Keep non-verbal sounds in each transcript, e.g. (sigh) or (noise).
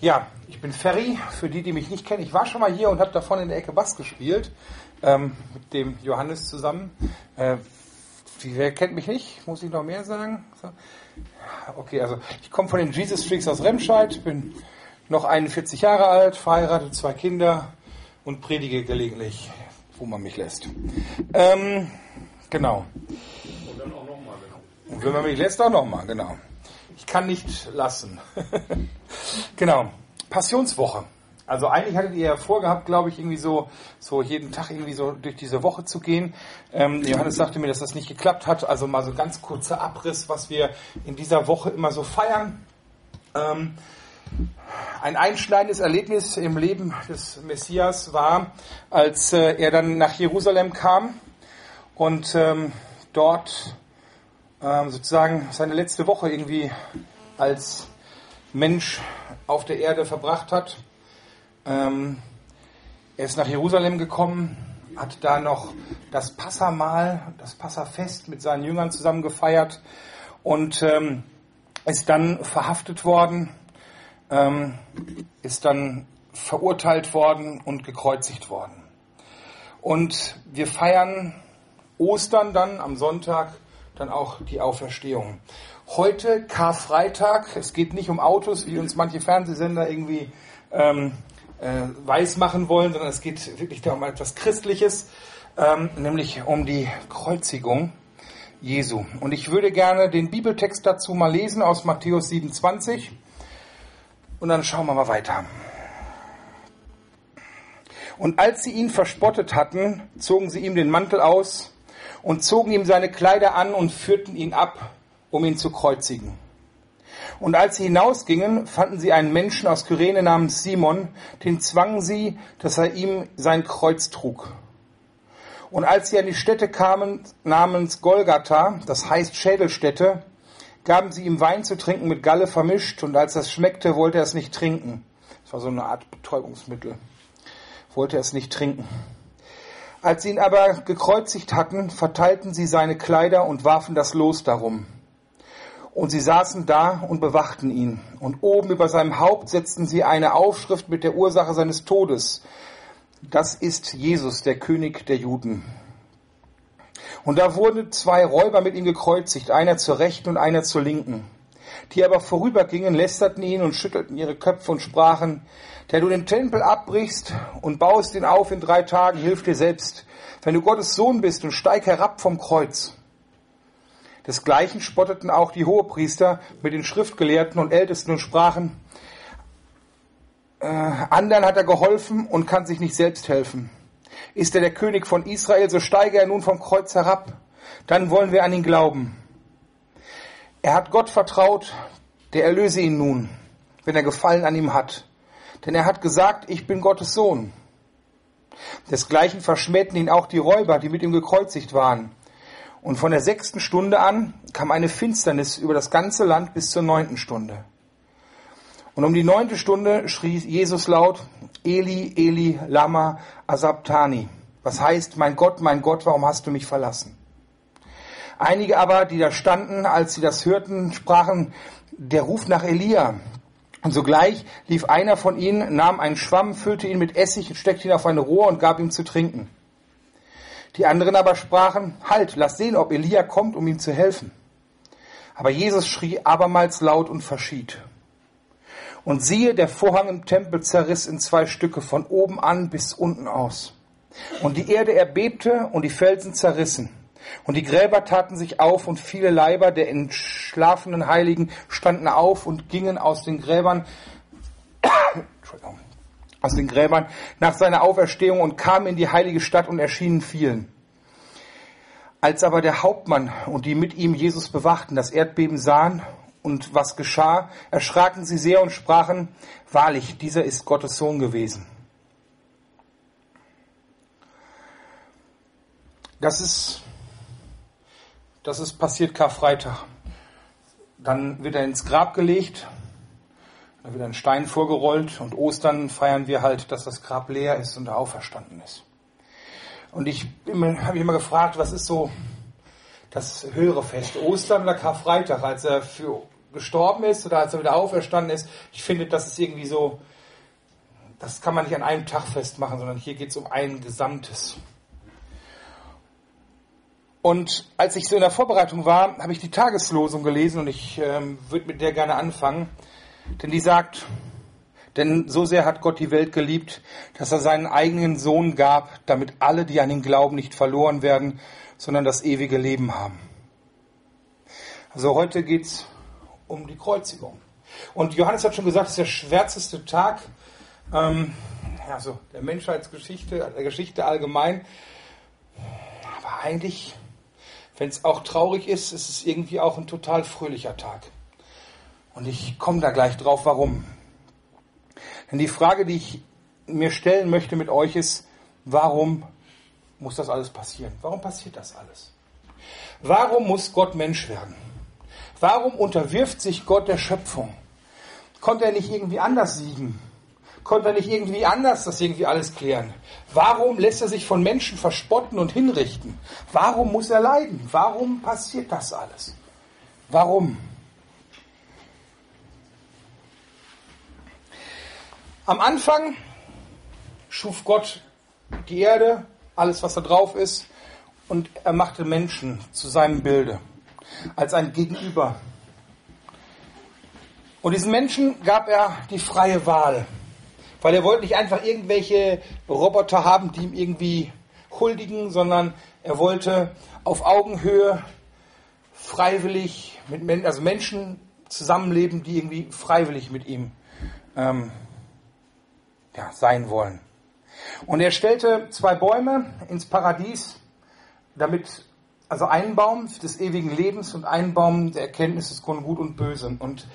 Ja, ich bin Ferry, für die, die mich nicht kennen. Ich war schon mal hier und habe davon in der Ecke Bass gespielt, ähm, mit dem Johannes zusammen. Äh, wer kennt mich nicht? Muss ich noch mehr sagen? So. Okay, also ich komme von den Jesus Freaks aus Remscheid, bin noch 41 Jahre alt, verheiratet, zwei Kinder und predige gelegentlich, wo man mich lässt. Ähm, genau. Und dann auch nochmal. Genau. Und wenn man mich lässt, auch nochmal, genau. Ich kann nicht lassen. (laughs) genau. Passionswoche. Also eigentlich hattet ihr ja vorgehabt, glaube ich, irgendwie so, so jeden Tag irgendwie so durch diese Woche zu gehen. Ähm, Johannes sagte mir, dass das nicht geklappt hat. Also mal so ganz kurzer Abriss, was wir in dieser Woche immer so feiern. Ähm, ein einschneidendes Erlebnis im Leben des Messias war, als äh, er dann nach Jerusalem kam und ähm, dort ähm, sozusagen seine letzte Woche irgendwie als Mensch auf der Erde verbracht hat. Ähm, er ist nach Jerusalem gekommen, hat da noch das Passamahl, das Passafest mit seinen Jüngern zusammen gefeiert und ähm, ist dann verhaftet worden, ähm, ist dann verurteilt worden und gekreuzigt worden. Und wir feiern Ostern dann am Sonntag dann auch die Auferstehung. Heute Karfreitag, es geht nicht um Autos, wie uns manche Fernsehsender irgendwie ähm, äh, weiß machen wollen, sondern es geht wirklich darum etwas Christliches, ähm, nämlich um die Kreuzigung Jesu. Und ich würde gerne den Bibeltext dazu mal lesen aus Matthäus 27 und dann schauen wir mal weiter. Und als sie ihn verspottet hatten, zogen sie ihm den Mantel aus, und zogen ihm seine Kleider an und führten ihn ab, um ihn zu kreuzigen. Und als sie hinausgingen, fanden sie einen Menschen aus Kyrene namens Simon, den zwangen sie, dass er ihm sein Kreuz trug. Und als sie an die Stätte kamen namens Golgatha, das heißt Schädelstätte, gaben sie ihm Wein zu trinken mit Galle vermischt, und als das schmeckte, wollte er es nicht trinken. Das war so eine Art Betäubungsmittel. Wollte er es nicht trinken. Als sie ihn aber gekreuzigt hatten, verteilten sie seine Kleider und warfen das Los darum. Und sie saßen da und bewachten ihn. Und oben über seinem Haupt setzten sie eine Aufschrift mit der Ursache seines Todes. Das ist Jesus, der König der Juden. Und da wurden zwei Räuber mit ihm gekreuzigt, einer zur Rechten und einer zur Linken. Die aber vorübergingen, lästerten ihn und schüttelten ihre Köpfe und sprachen, der du den Tempel abbrichst und baust ihn auf in drei Tagen, hilf dir selbst. Wenn du Gottes Sohn bist und steig herab vom Kreuz. Desgleichen spotteten auch die Hohepriester mit den Schriftgelehrten und Ältesten und sprachen, äh, anderen hat er geholfen und kann sich nicht selbst helfen. Ist er der König von Israel, so steige er nun vom Kreuz herab. Dann wollen wir an ihn glauben. Er hat Gott vertraut, der erlöse ihn nun, wenn er Gefallen an ihm hat. Denn er hat gesagt, ich bin Gottes Sohn. Desgleichen verschmähten ihn auch die Räuber, die mit ihm gekreuzigt waren. Und von der sechsten Stunde an kam eine Finsternis über das ganze Land bis zur neunten Stunde. Und um die neunte Stunde schrie Jesus laut, Eli, Eli, Lama, Asabtani. Was heißt, mein Gott, mein Gott, warum hast du mich verlassen? Einige aber, die da standen, als sie das hörten, sprachen, der ruft nach Elia. Und sogleich lief einer von ihnen, nahm einen Schwamm, füllte ihn mit Essig steckte ihn auf ein Rohr und gab ihm zu trinken. Die anderen aber sprachen, halt, lass sehen, ob Elia kommt, um ihm zu helfen. Aber Jesus schrie abermals laut und verschied. Und siehe, der Vorhang im Tempel zerriss in zwei Stücke von oben an bis unten aus. Und die Erde erbebte und die Felsen zerrissen. Und die Gräber taten sich auf und viele Leiber der entschlafenen Heiligen standen auf und gingen aus den Gräbern, (coughs) aus den Gräbern nach seiner Auferstehung und kamen in die heilige Stadt und erschienen vielen. Als aber der Hauptmann und die mit ihm Jesus bewachten das Erdbeben sahen und was geschah, erschraken sie sehr und sprachen, wahrlich, dieser ist Gottes Sohn gewesen. Das ist das ist passiert Karfreitag. Dann wird er ins Grab gelegt, da wird ein Stein vorgerollt und Ostern feiern wir halt, dass das Grab leer ist und er auferstanden ist. Und ich habe mich immer gefragt, was ist so das höhere Fest, Ostern oder Karfreitag, als er für gestorben ist oder als er wieder auferstanden ist. Ich finde, das ist irgendwie so, das kann man nicht an einem Tag festmachen, sondern hier geht es um ein Gesamtes. Und als ich so in der Vorbereitung war, habe ich die Tageslosung gelesen und ich ähm, würde mit der gerne anfangen. Denn die sagt, denn so sehr hat Gott die Welt geliebt, dass er seinen eigenen Sohn gab, damit alle, die an ihn glauben, nicht verloren werden, sondern das ewige Leben haben. Also heute geht es um die Kreuzigung. Und Johannes hat schon gesagt, es ist der schwärzeste Tag ähm, also der Menschheitsgeschichte, der Geschichte allgemein. Aber eigentlich, wenn es auch traurig ist, ist es irgendwie auch ein total fröhlicher Tag. Und ich komme da gleich drauf, warum. Denn die Frage, die ich mir stellen möchte mit euch ist, warum muss das alles passieren? Warum passiert das alles? Warum muss Gott Mensch werden? Warum unterwirft sich Gott der Schöpfung? Konnte er nicht irgendwie anders siegen? Konnte er nicht irgendwie anders das irgendwie alles klären? Warum lässt er sich von Menschen verspotten und hinrichten? Warum muss er leiden? Warum passiert das alles? Warum? Am Anfang schuf Gott die Erde, alles was da drauf ist, und er machte Menschen zu seinem Bilde, als ein Gegenüber. Und diesen Menschen gab er die freie Wahl, weil er wollte nicht einfach irgendwelche Roboter haben, die ihm irgendwie huldigen, sondern er wollte auf Augenhöhe freiwillig mit also Menschen zusammenleben, die irgendwie freiwillig mit ihm ähm, ja, sein wollen. Und er stellte zwei Bäume ins Paradies, damit, also einen Baum des ewigen Lebens und einen Baum der Erkenntnis von Gut und Böse. Und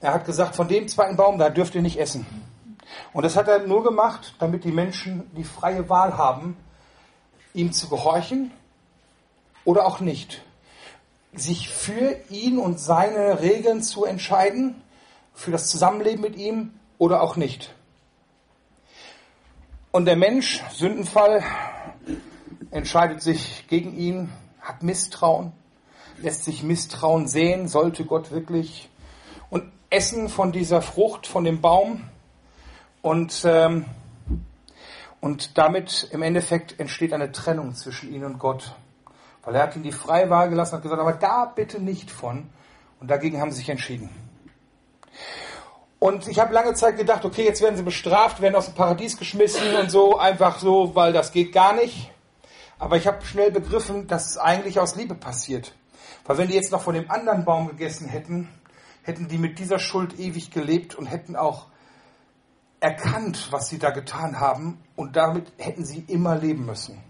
er hat gesagt, von dem zweiten Baum, da dürft ihr nicht essen. Und das hat er nur gemacht, damit die Menschen die freie Wahl haben, ihm zu gehorchen oder auch nicht. Sich für ihn und seine Regeln zu entscheiden, für das Zusammenleben mit ihm oder auch nicht. Und der Mensch, Sündenfall, entscheidet sich gegen ihn, hat Misstrauen, lässt sich Misstrauen sehen, sollte Gott wirklich und essen von dieser Frucht, von dem Baum. Und, ähm, und damit im Endeffekt entsteht eine Trennung zwischen ihn und Gott. Weil er hat ihn die freie Wahl gelassen hat gesagt, aber da bitte nicht von. Und dagegen haben sie sich entschieden. Und ich habe lange Zeit gedacht, okay, jetzt werden sie bestraft, werden aus dem Paradies geschmissen und so, einfach so, weil das geht gar nicht. Aber ich habe schnell begriffen, dass es eigentlich aus Liebe passiert. Weil wenn die jetzt noch von dem anderen Baum gegessen hätten, hätten die mit dieser Schuld ewig gelebt und hätten auch erkannt, was sie da getan haben und damit hätten sie immer leben müssen.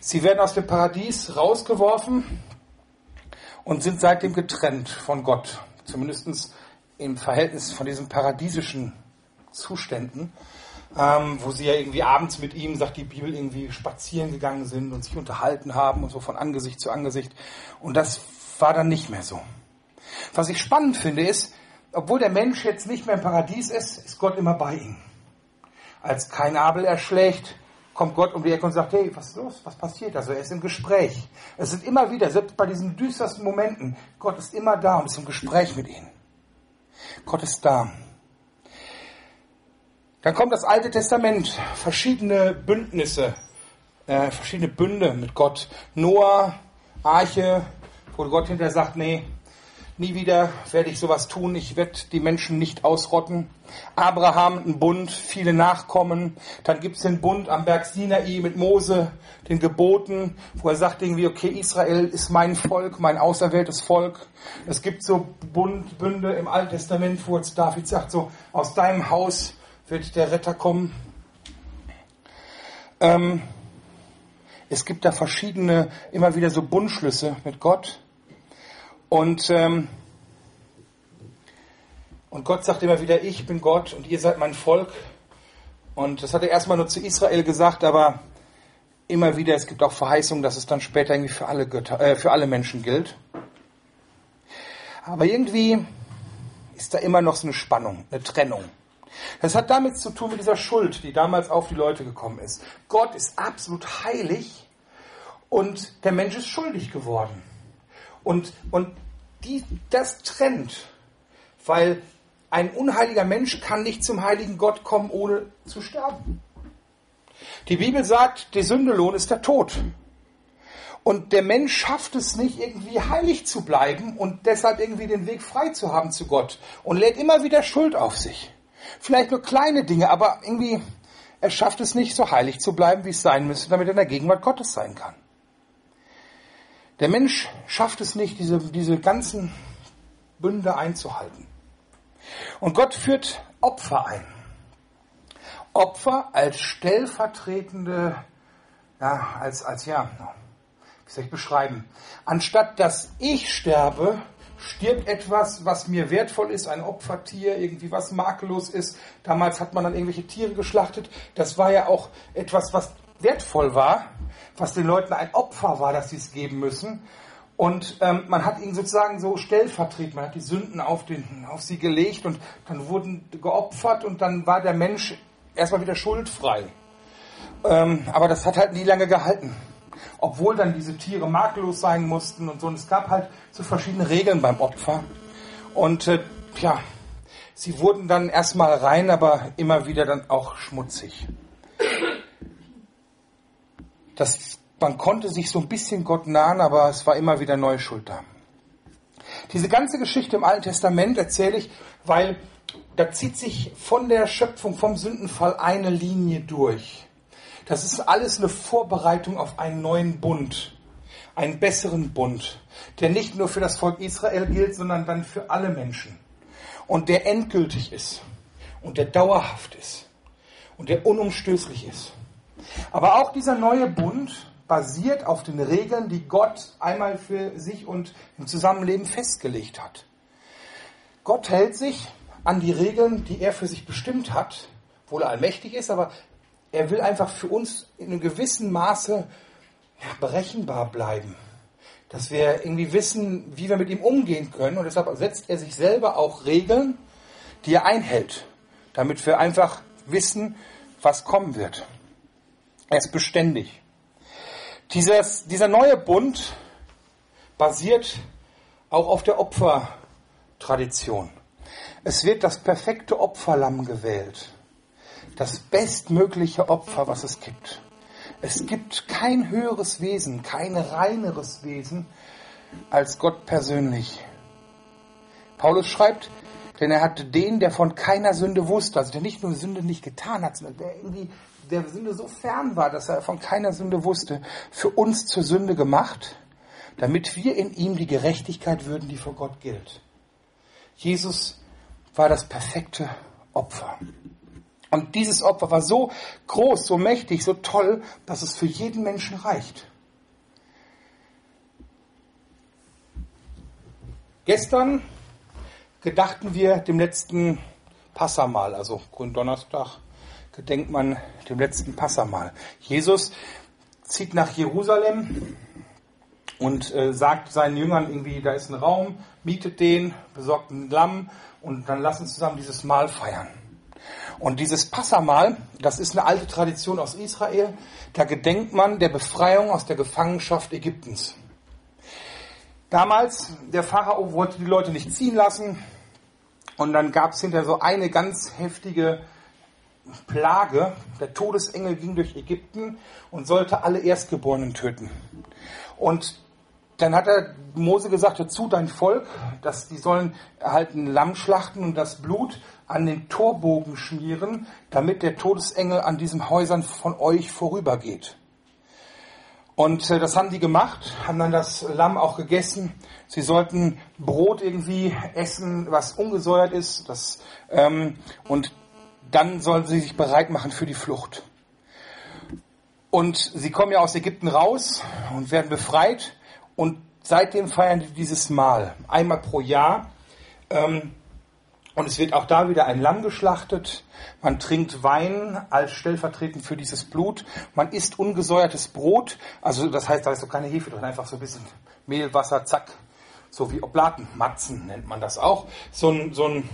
Sie werden aus dem Paradies rausgeworfen und sind seitdem getrennt von Gott. Zumindest im Verhältnis von diesen paradiesischen Zuständen, ähm, wo sie ja irgendwie abends mit ihm, sagt die Bibel, irgendwie spazieren gegangen sind und sich unterhalten haben und so von Angesicht zu Angesicht. Und das war dann nicht mehr so. Was ich spannend finde ist, obwohl der Mensch jetzt nicht mehr im Paradies ist, ist Gott immer bei ihm. Als kein Abel erschlägt, kommt Gott um die Ecke und sagt, hey, was ist los? Was passiert? Also er ist im Gespräch. Es sind immer wieder, selbst bei diesen düstersten Momenten, Gott ist immer da und ist im Gespräch mit ihnen. Gott ist da. Dann kommt das Alte Testament, verschiedene Bündnisse, äh, verschiedene Bünde mit Gott. Noah, Arche, wo Gott hinterher sagt, nee, nie wieder werde ich sowas tun, ich werde die Menschen nicht ausrotten. Abraham, ein Bund, viele Nachkommen. Dann gibt es den Bund am Berg Sinai mit Mose, den Geboten, wo er sagt irgendwie, okay, Israel ist mein Volk, mein auserwähltes Volk. Es gibt so Bund, Bünde im Alten Testament, wo jetzt David sagt, so aus deinem Haus wird der Retter kommen. Ähm, es gibt da verschiedene, immer wieder so Bundschlüsse mit Gott. Und, ähm, und Gott sagt immer wieder, ich bin Gott und ihr seid mein Volk. Und das hat er erstmal nur zu Israel gesagt, aber immer wieder, es gibt auch Verheißungen, dass es dann später irgendwie für alle, Götter, äh, für alle Menschen gilt. Aber irgendwie ist da immer noch so eine Spannung, eine Trennung. Das hat damit zu tun mit dieser Schuld, die damals auf die Leute gekommen ist. Gott ist absolut heilig und der Mensch ist schuldig geworden. Und, und die, das trennt. weil ein unheiliger Mensch kann nicht zum heiligen Gott kommen, ohne zu sterben. Die Bibel sagt, der Sündelohn ist der Tod. Und der Mensch schafft es nicht, irgendwie heilig zu bleiben und deshalb irgendwie den Weg frei zu haben zu Gott und lädt immer wieder Schuld auf sich. Vielleicht nur kleine Dinge, aber irgendwie, er schafft es nicht, so heilig zu bleiben, wie es sein müsste, damit er in der Gegenwart Gottes sein kann. Der Mensch schafft es nicht, diese, diese ganzen Bünde einzuhalten. Und Gott führt Opfer ein. Opfer als stellvertretende, ja, als, als, ja, wie soll ich beschreiben? Anstatt dass ich sterbe, stirbt etwas, was mir wertvoll ist, ein Opfertier, irgendwie was makellos ist. Damals hat man dann irgendwelche Tiere geschlachtet. Das war ja auch etwas, was wertvoll war, was den Leuten ein Opfer war, dass sie es geben müssen. Und ähm, man hat ihn sozusagen so stellvertretend, man hat die Sünden auf, den, auf sie gelegt und dann wurden geopfert und dann war der Mensch erstmal wieder schuldfrei. Ähm, aber das hat halt nie lange gehalten. Obwohl dann diese Tiere makellos sein mussten und so. Und es gab halt so verschiedene Regeln beim Opfer. Und äh, ja, sie wurden dann erstmal rein, aber immer wieder dann auch schmutzig. Das man konnte sich so ein bisschen Gott nahen, aber es war immer wieder neue Schuld da. Diese ganze Geschichte im Alten Testament erzähle ich, weil da zieht sich von der Schöpfung, vom Sündenfall eine Linie durch. Das ist alles eine Vorbereitung auf einen neuen Bund, einen besseren Bund, der nicht nur für das Volk Israel gilt, sondern dann für alle Menschen. Und der endgültig ist und der dauerhaft ist und der unumstößlich ist. Aber auch dieser neue Bund basiert auf den Regeln, die Gott einmal für sich und im Zusammenleben festgelegt hat. Gott hält sich an die Regeln, die er für sich bestimmt hat, obwohl er allmächtig ist, aber er will einfach für uns in einem gewissen Maße berechenbar bleiben. Dass wir irgendwie wissen, wie wir mit ihm umgehen können. Und deshalb setzt er sich selber auch Regeln, die er einhält, damit wir einfach wissen, was kommen wird. Er ist beständig. Dieses, dieser neue Bund basiert auch auf der Opfertradition. Es wird das perfekte Opferlamm gewählt. Das bestmögliche Opfer, was es gibt. Es gibt kein höheres Wesen, kein reineres Wesen als Gott persönlich. Paulus schreibt, denn er hatte den, der von keiner Sünde wusste, also der nicht nur Sünde nicht getan hat, sondern der irgendwie der Sünde so fern war, dass er von keiner Sünde wusste, für uns zur Sünde gemacht, damit wir in ihm die Gerechtigkeit würden, die vor Gott gilt. Jesus war das perfekte Opfer. Und dieses Opfer war so groß, so mächtig, so toll, dass es für jeden Menschen reicht. Gestern gedachten wir dem letzten Passamal, also Gründonnerstag, gedenkt man dem letzten Passamal. Jesus zieht nach Jerusalem und äh, sagt seinen Jüngern irgendwie, da ist ein Raum, mietet den, besorgt ein Lamm und dann lassen zusammen dieses Mahl feiern. Und dieses Passamal, das ist eine alte Tradition aus Israel, da gedenkt man der Befreiung aus der Gefangenschaft Ägyptens. Damals, der Pharao wollte die Leute nicht ziehen lassen und dann gab es hinterher so eine ganz heftige Plage. Der Todesengel ging durch Ägypten und sollte alle Erstgeborenen töten. Und dann hat er Mose gesagt, dazu dein Volk, dass die sollen halt ein Lamm schlachten und das Blut an den Torbogen schmieren, damit der Todesengel an diesen Häusern von euch vorübergeht. Und äh, das haben die gemacht, haben dann das Lamm auch gegessen. Sie sollten Brot irgendwie essen, was ungesäuert ist. Das, ähm, und dann sollen sie sich bereit machen für die Flucht. Und sie kommen ja aus Ägypten raus und werden befreit. Und seitdem feiern die dieses Mal einmal pro Jahr. Ähm, und es wird auch da wieder ein Lamm geschlachtet. Man trinkt Wein als stellvertretend für dieses Blut. Man isst ungesäuertes Brot. Also das heißt, da ist so keine Hefe drin, einfach so ein bisschen Mehl, Wasser, zack. So wie Oblaten, Matzen nennt man das auch. So ein, so ein,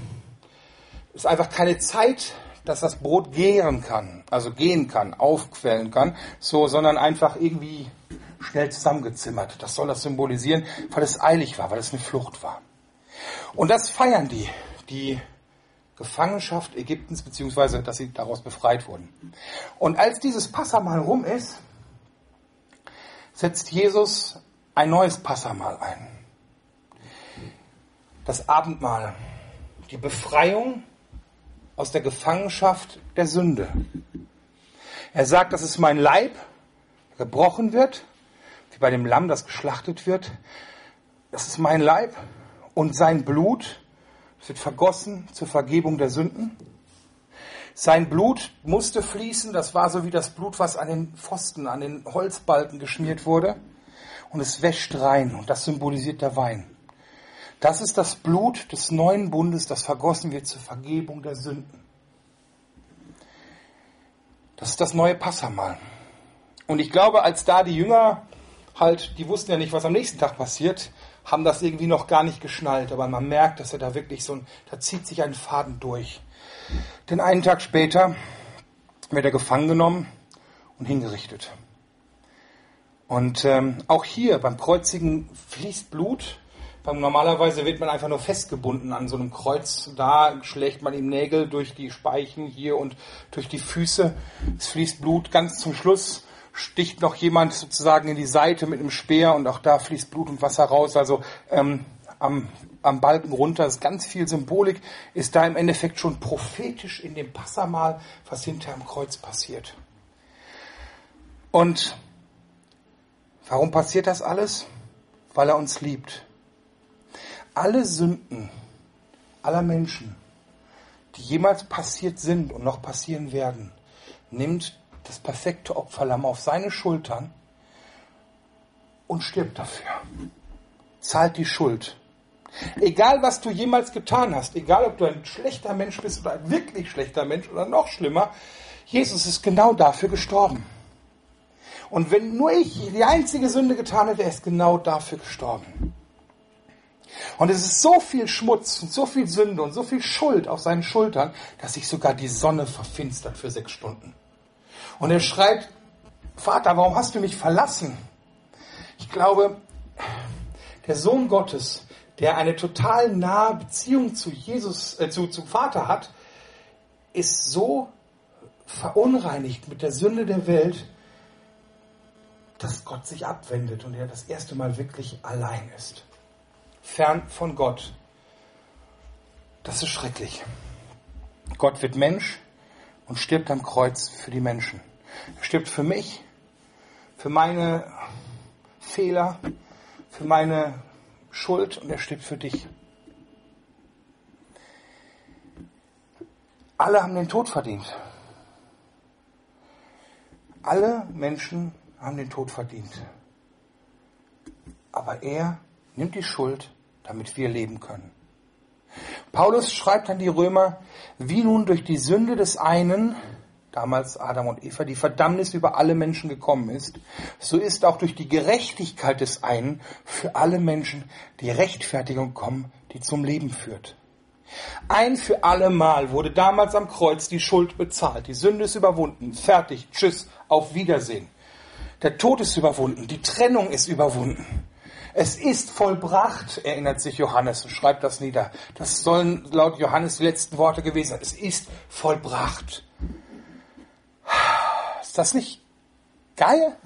ist einfach keine Zeit dass das Brot gären kann, also gehen kann, aufquellen kann, so, sondern einfach irgendwie schnell zusammengezimmert. Das soll das symbolisieren, weil es eilig war, weil es eine Flucht war. Und das feiern die. die Gefangenschaft Ägyptens, beziehungsweise dass sie daraus befreit wurden. Und als dieses Passamal rum ist, setzt Jesus ein neues Passamal ein. Das Abendmahl, die Befreiung aus der Gefangenschaft der Sünde. Er sagt, das ist mein Leib, gebrochen wird, wie bei dem Lamm, das geschlachtet wird. Das ist mein Leib und sein Blut, es wird vergossen zur Vergebung der Sünden. Sein Blut musste fließen, das war so wie das Blut, was an den Pfosten, an den Holzbalken geschmiert wurde. Und es wäscht rein und das symbolisiert der Wein. Das ist das Blut des neuen Bundes, das vergossen wird zur Vergebung der Sünden. Das ist das neue Passamal. Und ich glaube, als da die Jünger halt, die wussten ja nicht, was am nächsten Tag passiert, haben das irgendwie noch gar nicht geschnallt, aber man merkt, dass er da wirklich so ein, da zieht sich ein Faden durch. Denn einen Tag später wird er gefangen genommen und hingerichtet. Und ähm, auch hier beim Kreuzigen fließt Blut. Normalerweise wird man einfach nur festgebunden an so einem Kreuz. Da schlägt man ihm Nägel durch die Speichen hier und durch die Füße. Es fließt Blut. Ganz zum Schluss sticht noch jemand sozusagen in die Seite mit einem Speer und auch da fließt Blut und Wasser raus. Also ähm, am, am Balken runter ist ganz viel Symbolik, ist da im Endeffekt schon prophetisch in dem Passamal, was hinter am Kreuz passiert. Und warum passiert das alles? Weil er uns liebt. Alle Sünden aller Menschen, die jemals passiert sind und noch passieren werden, nimmt das perfekte Opferlamm auf seine Schultern und stirbt dafür. Zahlt die Schuld. Egal, was du jemals getan hast, egal, ob du ein schlechter Mensch bist oder ein wirklich schlechter Mensch oder noch schlimmer, Jesus ist genau dafür gestorben. Und wenn nur ich die einzige Sünde getan hätte, er ist genau dafür gestorben. Und es ist so viel Schmutz und so viel Sünde und so viel Schuld auf seinen Schultern, dass sich sogar die Sonne verfinstert für sechs Stunden. Und er schreit, Vater, warum hast du mich verlassen? Ich glaube, der Sohn Gottes, der eine total nahe Beziehung zu Jesus, äh, zu, zum Vater hat, ist so verunreinigt mit der Sünde der Welt, dass Gott sich abwendet und er das erste Mal wirklich allein ist. Fern von Gott. Das ist schrecklich. Gott wird Mensch und stirbt am Kreuz für die Menschen. Er stirbt für mich, für meine Fehler, für meine Schuld und er stirbt für dich. Alle haben den Tod verdient. Alle Menschen haben den Tod verdient. Aber er nimmt die Schuld, damit wir leben können. Paulus schreibt an die Römer, wie nun durch die Sünde des einen, damals Adam und Eva, die Verdammnis über alle Menschen gekommen ist, so ist auch durch die Gerechtigkeit des einen für alle Menschen die Rechtfertigung kommen, die zum Leben führt. Ein für alle Mal wurde damals am Kreuz die Schuld bezahlt. Die Sünde ist überwunden. Fertig. Tschüss. Auf Wiedersehen. Der Tod ist überwunden. Die Trennung ist überwunden. Es ist vollbracht, erinnert sich Johannes und schreibt das nieder. Das sollen laut Johannes die letzten Worte gewesen sein. Es ist vollbracht. Ist das nicht geil?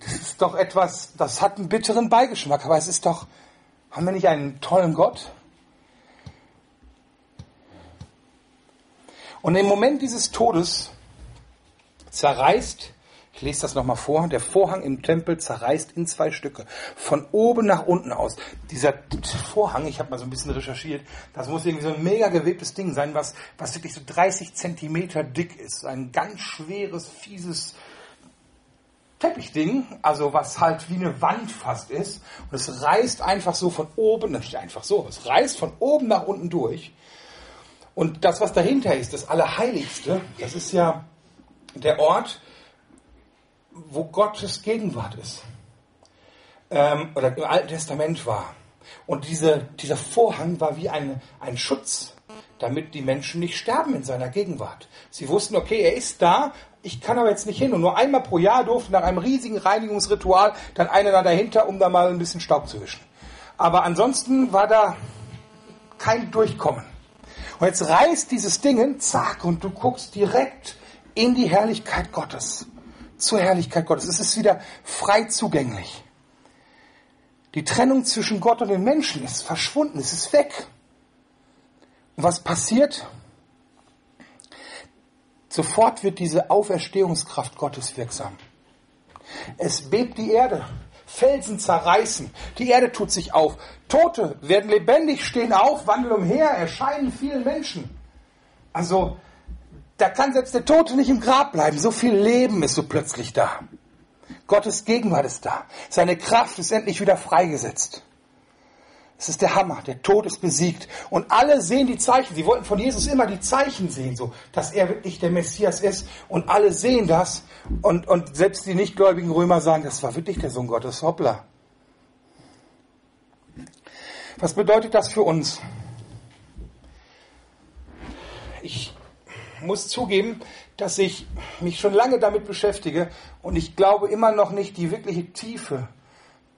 Das ist doch etwas, das hat einen bitteren Beigeschmack, aber es ist doch, haben wir nicht einen tollen Gott? Und im Moment dieses Todes zerreißt ich lese das nochmal vor. Der Vorhang im Tempel zerreißt in zwei Stücke. Von oben nach unten aus. Dieser Vorhang, ich habe mal so ein bisschen recherchiert, das muss irgendwie so ein mega gewebtes Ding sein, was, was wirklich so 30 Zentimeter dick ist. Ein ganz schweres, fieses Teppichding, also was halt wie eine Wand fast ist. Und es reißt einfach so von oben, nicht einfach so, es reißt von oben nach unten durch. Und das, was dahinter ist, das Allerheiligste, das ist ja der Ort, wo Gottes Gegenwart ist. Ähm, oder im Alten Testament war. Und diese, dieser Vorhang war wie ein, ein Schutz, damit die Menschen nicht sterben in seiner Gegenwart. Sie wussten, okay, er ist da, ich kann aber jetzt nicht hin. Und nur einmal pro Jahr durfte nach einem riesigen Reinigungsritual dann einer da dahinter, um da mal ein bisschen Staub zu wischen. Aber ansonsten war da kein Durchkommen. Und jetzt reißt dieses Ding, zack, und du guckst direkt in die Herrlichkeit Gottes. Zur Herrlichkeit Gottes. Es ist wieder frei zugänglich. Die Trennung zwischen Gott und den Menschen ist verschwunden, es ist weg. Und was passiert? Sofort wird diese Auferstehungskraft Gottes wirksam. Es bebt die Erde. Felsen zerreißen. Die Erde tut sich auf. Tote werden lebendig, stehen auf, wandeln umher, erscheinen vielen Menschen. Also, da kann selbst der Tote nicht im Grab bleiben. So viel Leben ist so plötzlich da. Gottes Gegenwart ist da. Seine Kraft ist endlich wieder freigesetzt. Es ist der Hammer. Der Tod ist besiegt. Und alle sehen die Zeichen. Sie wollten von Jesus immer die Zeichen sehen, so, dass er wirklich der Messias ist. Und alle sehen das. Und, und selbst die nichtgläubigen Römer sagen, das war wirklich der Sohn Gottes. Hoppla. Was bedeutet das für uns? Ich muss zugeben, dass ich mich schon lange damit beschäftige und ich glaube immer noch nicht die wirkliche Tiefe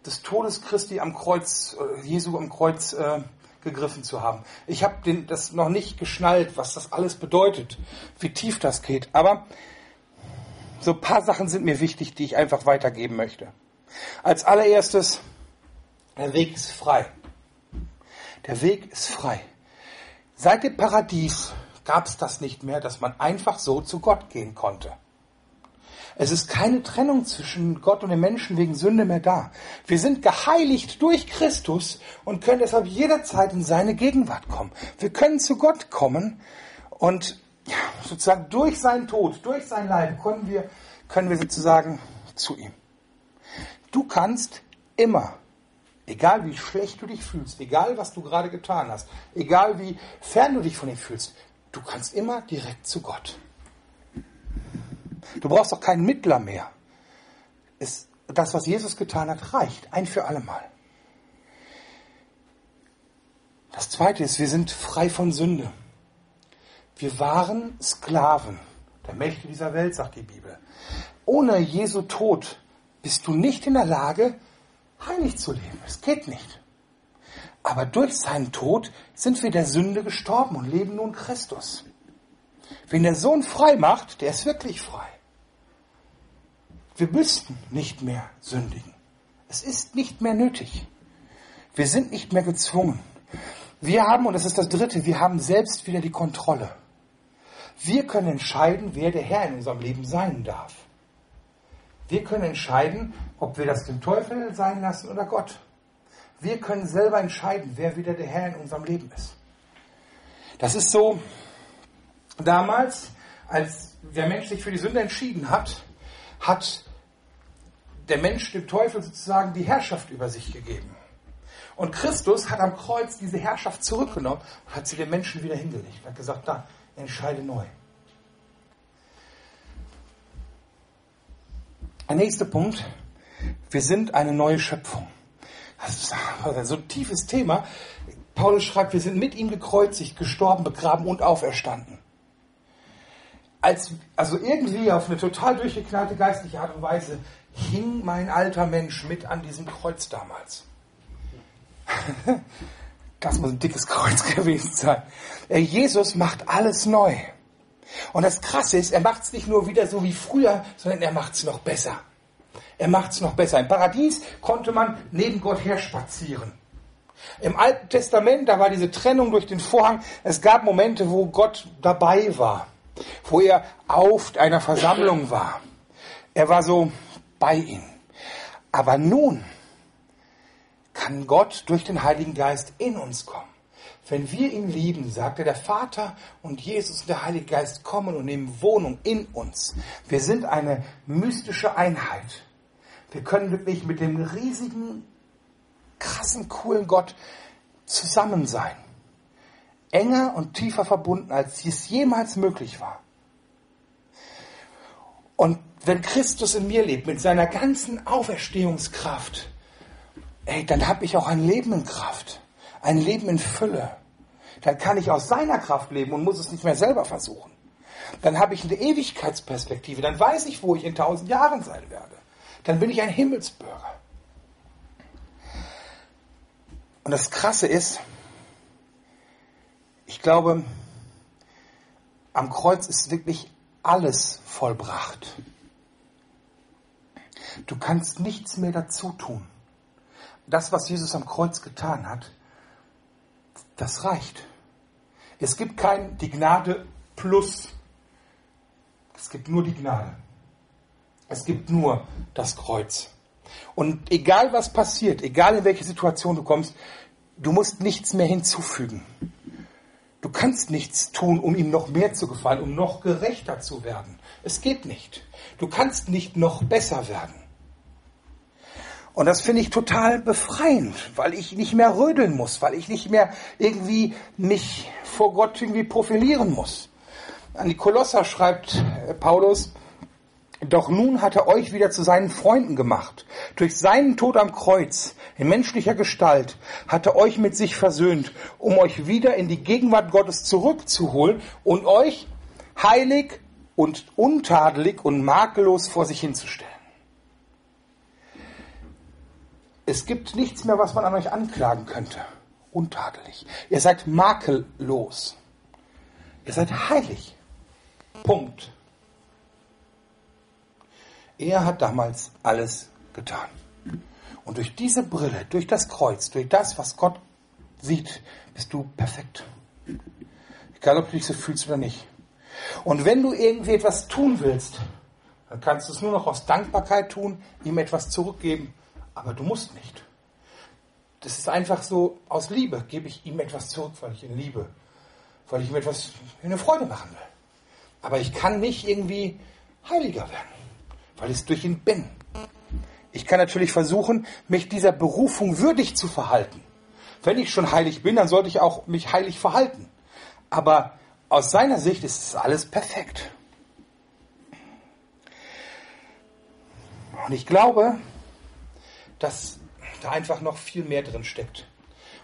des Todes Christi am Kreuz, äh, Jesu am Kreuz äh, gegriffen zu haben. Ich habe das noch nicht geschnallt, was das alles bedeutet, wie tief das geht. Aber so ein paar Sachen sind mir wichtig, die ich einfach weitergeben möchte. Als allererstes, der Weg ist frei. Der Weg ist frei. Seit dem Paradies gab es das nicht mehr, dass man einfach so zu Gott gehen konnte. Es ist keine Trennung zwischen Gott und den Menschen wegen Sünde mehr da. Wir sind geheiligt durch Christus und können deshalb jederzeit in seine Gegenwart kommen. Wir können zu Gott kommen und sozusagen durch seinen Tod, durch sein Leiden können wir, können wir sozusagen zu ihm. Du kannst immer, egal wie schlecht du dich fühlst, egal was du gerade getan hast, egal wie fern du dich von ihm fühlst, du kannst immer direkt zu Gott. Du brauchst doch keinen Mittler mehr. Es, das, was Jesus getan hat, reicht. Ein für alle Mal. Das zweite ist, wir sind frei von Sünde. Wir waren Sklaven der Mächte dieser Welt, sagt die Bibel. Ohne Jesu Tod bist du nicht in der Lage, heilig zu leben. Es geht nicht. Aber durch seinen Tod sind wir der Sünde gestorben und leben nun Christus. Wen der Sohn frei macht, der ist wirklich frei. Wir müssten nicht mehr sündigen. Es ist nicht mehr nötig. Wir sind nicht mehr gezwungen. Wir haben, und das ist das Dritte, wir haben selbst wieder die Kontrolle. Wir können entscheiden, wer der Herr in unserem Leben sein darf. Wir können entscheiden, ob wir das dem Teufel sein lassen oder Gott. Wir können selber entscheiden, wer wieder der Herr in unserem Leben ist. Das ist so, damals, als der Mensch sich für die Sünde entschieden hat, hat der Mensch dem Teufel sozusagen die Herrschaft über sich gegeben. Und Christus hat am Kreuz diese Herrschaft zurückgenommen und hat sie dem Menschen wieder hingelegt. Er hat gesagt, da, entscheide neu. Ein nächster Punkt. Wir sind eine neue Schöpfung. Das ist so ein tiefes Thema. Paulus schreibt, wir sind mit ihm gekreuzigt, gestorben, begraben und auferstanden. Als, also irgendwie auf eine total durchgeknallte geistliche Art und Weise hing mein alter Mensch mit an diesem Kreuz damals. (laughs) Das muss ein dickes Kreuz (laughs) gewesen sein. Jesus macht alles neu. Und das Krasse ist, er macht es nicht nur wieder so wie früher, sondern er macht es noch besser. Er macht es noch besser. Im Paradies konnte man neben Gott her spazieren. Im Alten Testament, da war diese Trennung durch den Vorhang. Es gab Momente, wo Gott dabei war, wo er auf einer Versammlung war. Er war so bei ihnen. Aber nun kann Gott durch den Heiligen Geist in uns kommen. Wenn wir ihn lieben, sagte der Vater und Jesus und der Heilige Geist kommen und nehmen Wohnung in uns. Wir sind eine mystische Einheit. Wir können wirklich mit dem riesigen, krassen, coolen Gott zusammen sein. Enger und tiefer verbunden, als es jemals möglich war. Und wenn Christus in mir lebt, mit seiner ganzen Auferstehungskraft, ey, dann habe ich auch ein Leben in Kraft, ein Leben in Fülle. Dann kann ich aus seiner Kraft leben und muss es nicht mehr selber versuchen. Dann habe ich eine Ewigkeitsperspektive, dann weiß ich, wo ich in tausend Jahren sein werde. Dann bin ich ein Himmelsbürger. Und das Krasse ist, Ich glaube, am Kreuz ist wirklich alles vollbracht. Du kannst nichts mehr dazu tun. Das, was Jesus am Kreuz getan hat, das reicht. Es gibt kein die Gnade plus. Es gibt nur die Gnade. Es gibt nur das Kreuz. Und egal was passiert, egal in welche Situation du kommst, du musst nichts mehr hinzufügen. Du kannst nichts tun, um ihm noch mehr zu gefallen, um noch gerechter zu werden. Es geht nicht. Du kannst nicht noch besser werden. Und das finde ich total befreiend, weil ich nicht mehr rödeln muss, weil ich nicht mehr irgendwie mich vor Gott irgendwie profilieren muss. An die Kolosser schreibt äh, Paulus, doch nun hat er euch wieder zu seinen Freunden gemacht. Durch seinen Tod am Kreuz, in menschlicher Gestalt, hat er euch mit sich versöhnt, um euch wieder in die Gegenwart Gottes zurückzuholen und euch heilig und untadelig und makellos vor sich hinzustellen. Es gibt nichts mehr, was man an euch anklagen könnte. Untadelig. Ihr seid makellos. Ihr seid heilig. Punkt. Er hat damals alles getan. Und durch diese Brille, durch das Kreuz, durch das, was Gott sieht, bist du perfekt. Egal, ob du dich so fühlst oder nicht. Und wenn du irgendwie etwas tun willst, dann kannst du es nur noch aus Dankbarkeit tun, ihm etwas zurückgeben, aber du musst nicht. Das ist einfach so, aus Liebe gebe ich ihm etwas zurück, weil ich ihn liebe, weil ich ihm etwas eine Freude machen will. Aber ich kann nicht irgendwie heiliger werden weil ich es durch ihn bin. Ich kann natürlich versuchen, mich dieser Berufung würdig zu verhalten. Wenn ich schon heilig bin, dann sollte ich auch mich heilig verhalten. Aber aus seiner Sicht ist es alles perfekt. Und ich glaube, dass da einfach noch viel mehr drin steckt.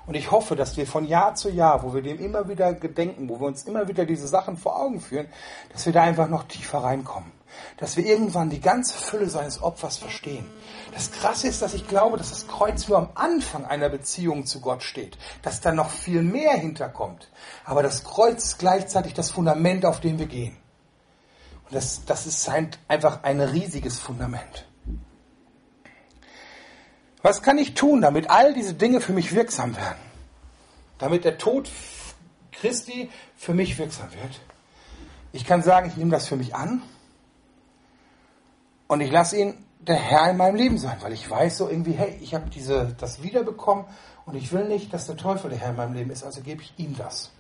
Und ich hoffe, dass wir von Jahr zu Jahr, wo wir dem immer wieder gedenken, wo wir uns immer wieder diese Sachen vor Augen führen, dass wir da einfach noch tiefer reinkommen. Dass wir irgendwann die ganze Fülle seines Opfers verstehen. Das Krasse ist, dass ich glaube, dass das Kreuz nur am Anfang einer Beziehung zu Gott steht. Dass da noch viel mehr hinterkommt. Aber das Kreuz ist gleichzeitig das Fundament, auf dem wir gehen. Und das, das ist einfach ein riesiges Fundament. Was kann ich tun, damit all diese Dinge für mich wirksam werden? Damit der Tod Christi für mich wirksam wird. Ich kann sagen, ich nehme das für mich an und ich lasse ihn der Herr in meinem Leben sein, weil ich weiß so irgendwie, hey, ich habe diese das wiederbekommen und ich will nicht, dass der Teufel der Herr in meinem Leben ist, also gebe ich ihm das.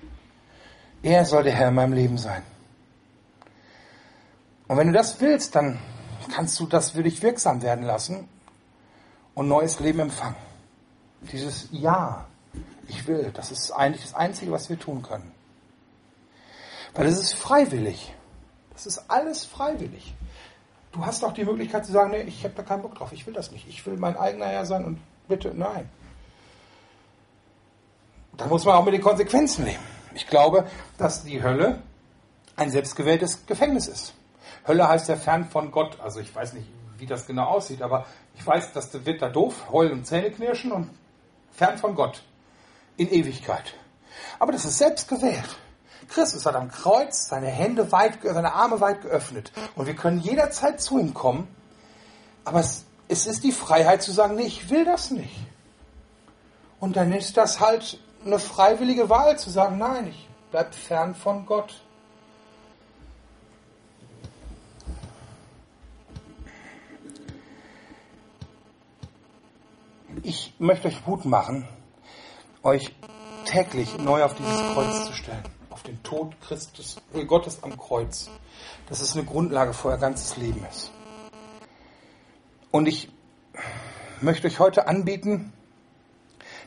Er soll der Herr in meinem Leben sein. Und wenn du das willst, dann kannst du das für dich wirksam werden lassen und neues Leben empfangen. Dieses Ja, ich will, das ist eigentlich das Einzige, was wir tun können. Weil es ist freiwillig. Das ist alles freiwillig. Du hast auch die Möglichkeit zu sagen, nee, ich habe da keinen Bock drauf, ich will das nicht. Ich will mein eigener Herr sein und bitte, nein. Da muss man auch mit den Konsequenzen leben. Ich glaube, dass die Hölle ein selbstgewähltes Gefängnis ist. Hölle heißt ja fern von Gott. Also ich weiß nicht, wie das genau aussieht, aber ich weiß, das wird da doof, heulen und Zähne knirschen und fern von Gott. In Ewigkeit. Aber das ist selbst gewählt. Christus hat am Kreuz seine Hände weit, seine Arme weit geöffnet. Und wir können jederzeit zu ihm kommen. Aber es, es ist die Freiheit zu sagen, nee, ich will das nicht. Und dann ist das halt eine freiwillige Wahl zu sagen, nein, ich bleib fern von Gott. ich möchte euch Mut machen, euch täglich neu auf dieses Kreuz zu stellen, den Tod Christus, äh, Gottes am Kreuz. Das ist eine Grundlage für euer ganzes Leben ist. Und ich möchte euch heute anbieten,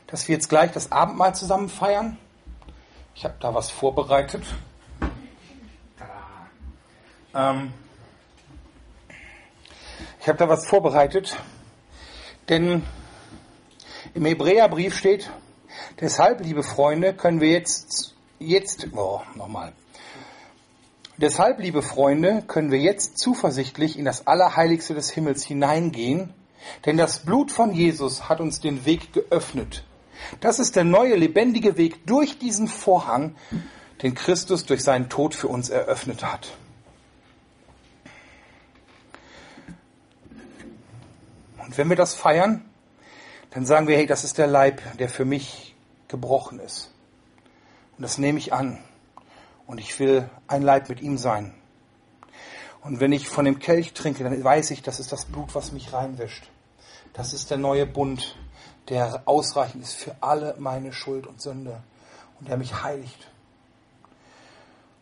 dass wir jetzt gleich das Abendmahl zusammen feiern. Ich habe da was vorbereitet. Ähm, ich habe da was vorbereitet, denn im Hebräerbrief steht, deshalb, liebe Freunde, können wir jetzt, jetzt, oh, nochmal. Deshalb, liebe Freunde, können wir jetzt zuversichtlich in das Allerheiligste des Himmels hineingehen, denn das Blut von Jesus hat uns den Weg geöffnet. Das ist der neue, lebendige Weg durch diesen Vorhang, den Christus durch seinen Tod für uns eröffnet hat. Und wenn wir das feiern, dann sagen wir, hey, das ist der Leib, der für mich gebrochen ist. Und das nehme ich an. Und ich will ein Leib mit ihm sein. Und wenn ich von dem Kelch trinke, dann weiß ich, das ist das Blut, was mich reinwischt. Das ist der neue Bund, der ausreichend ist für alle meine Schuld und Sünde und der mich heiligt.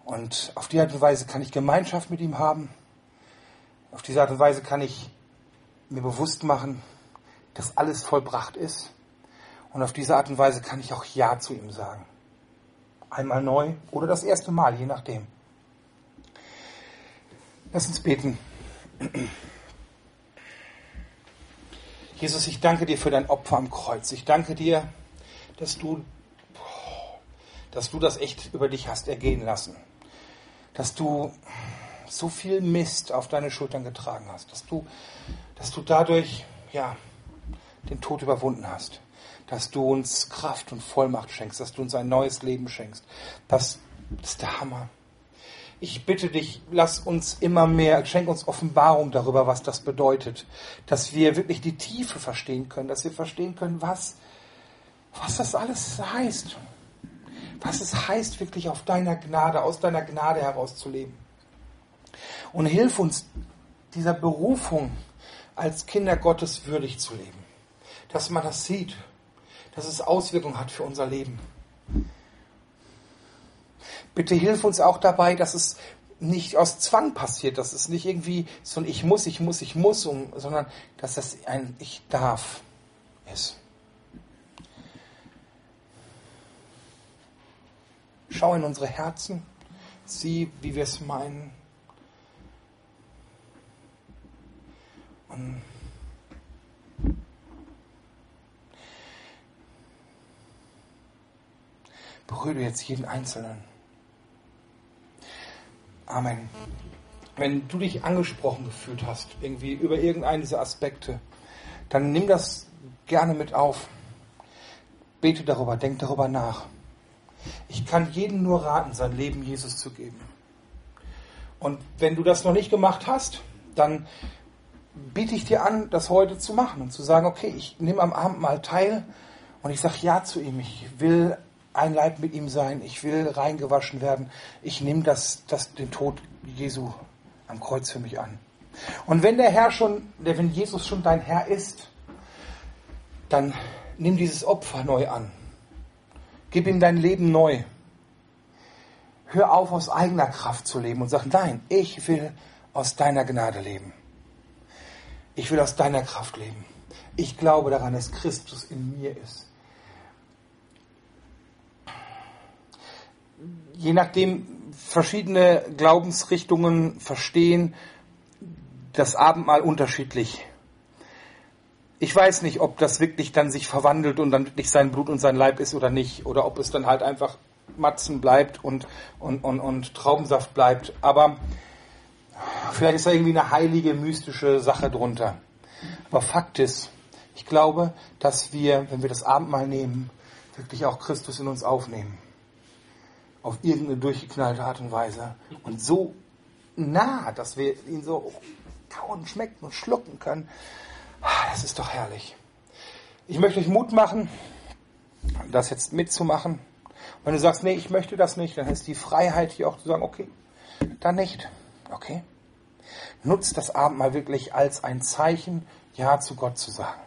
Und auf die Art und Weise kann ich Gemeinschaft mit ihm haben. Auf diese Art und Weise kann ich mir bewusst machen, dass alles vollbracht ist. Und auf diese Art und Weise kann ich auch Ja zu ihm sagen. Einmal neu oder das erste Mal, je nachdem. Lass uns beten. Jesus, ich danke dir für dein Opfer am Kreuz. Ich danke dir, dass du, dass du das echt über dich hast ergehen lassen. Dass du so viel Mist auf deine Schultern getragen hast. Dass du, dass du dadurch, ja, den Tod überwunden hast. Dass du uns Kraft und Vollmacht schenkst. Dass du uns ein neues Leben schenkst. Das, ist der Hammer. Ich bitte dich, lass uns immer mehr, schenk uns Offenbarung darüber, was das bedeutet. Dass wir wirklich die Tiefe verstehen können, dass wir verstehen können, was, was das alles heißt. Was es heißt, wirklich auf deiner Gnade, aus deiner Gnade heraus zu leben. Und hilf uns, dieser Berufung als Kinder Gottes würdig zu leben. Dass man das sieht, dass es Auswirkungen hat für unser Leben. Bitte hilf uns auch dabei, dass es nicht aus Zwang passiert, dass es nicht irgendwie so ein Ich muss, ich muss, ich muss, sondern dass das ein Ich darf ist. Schau in unsere Herzen, sieh, wie wir es meinen. Und berühre jetzt jeden Einzelnen. Amen. Wenn du dich angesprochen gefühlt hast, irgendwie über irgendeinen dieser Aspekte, dann nimm das gerne mit auf. Bete darüber, denk darüber nach. Ich kann jedem nur raten, sein Leben Jesus zu geben. Und wenn du das noch nicht gemacht hast, dann biete ich dir an, das heute zu machen und zu sagen, okay, ich nehme am Abend mal teil und ich sage ja zu ihm. Ich will ein Leib mit ihm sein. Ich will reingewaschen werden. Ich nehme das, das, den Tod Jesu am Kreuz für mich an. Und wenn der Herr schon, wenn Jesus schon dein Herr ist, dann nimm dieses Opfer neu an. Gib ihm dein Leben neu. Hör auf, aus eigener Kraft zu leben und sag, nein, ich will aus deiner Gnade leben. Ich will aus deiner Kraft leben. Ich glaube daran, dass Christus in mir ist. Je nachdem verschiedene Glaubensrichtungen verstehen das Abendmahl unterschiedlich. Ich weiß nicht, ob das wirklich dann sich verwandelt und dann wirklich sein Blut und sein Leib ist oder nicht. Oder ob es dann halt einfach Matzen bleibt und, und, und, und Traubensaft bleibt. Aber vielleicht ist da irgendwie eine heilige, mystische Sache drunter. Aber Fakt ist, ich glaube, dass wir, wenn wir das Abendmahl nehmen, wirklich auch Christus in uns aufnehmen auf irgendeine durchgeknallte Art und Weise. Und so nah, dass wir ihn so kauen, schmecken und schlucken können. Ah, das ist doch herrlich. Ich möchte euch Mut machen, das jetzt mitzumachen. wenn du sagst, nee, ich möchte das nicht, dann ist die Freiheit hier auch zu sagen, okay, dann nicht. Okay? Nutzt das Abendmahl wirklich als ein Zeichen, Ja zu Gott zu sagen.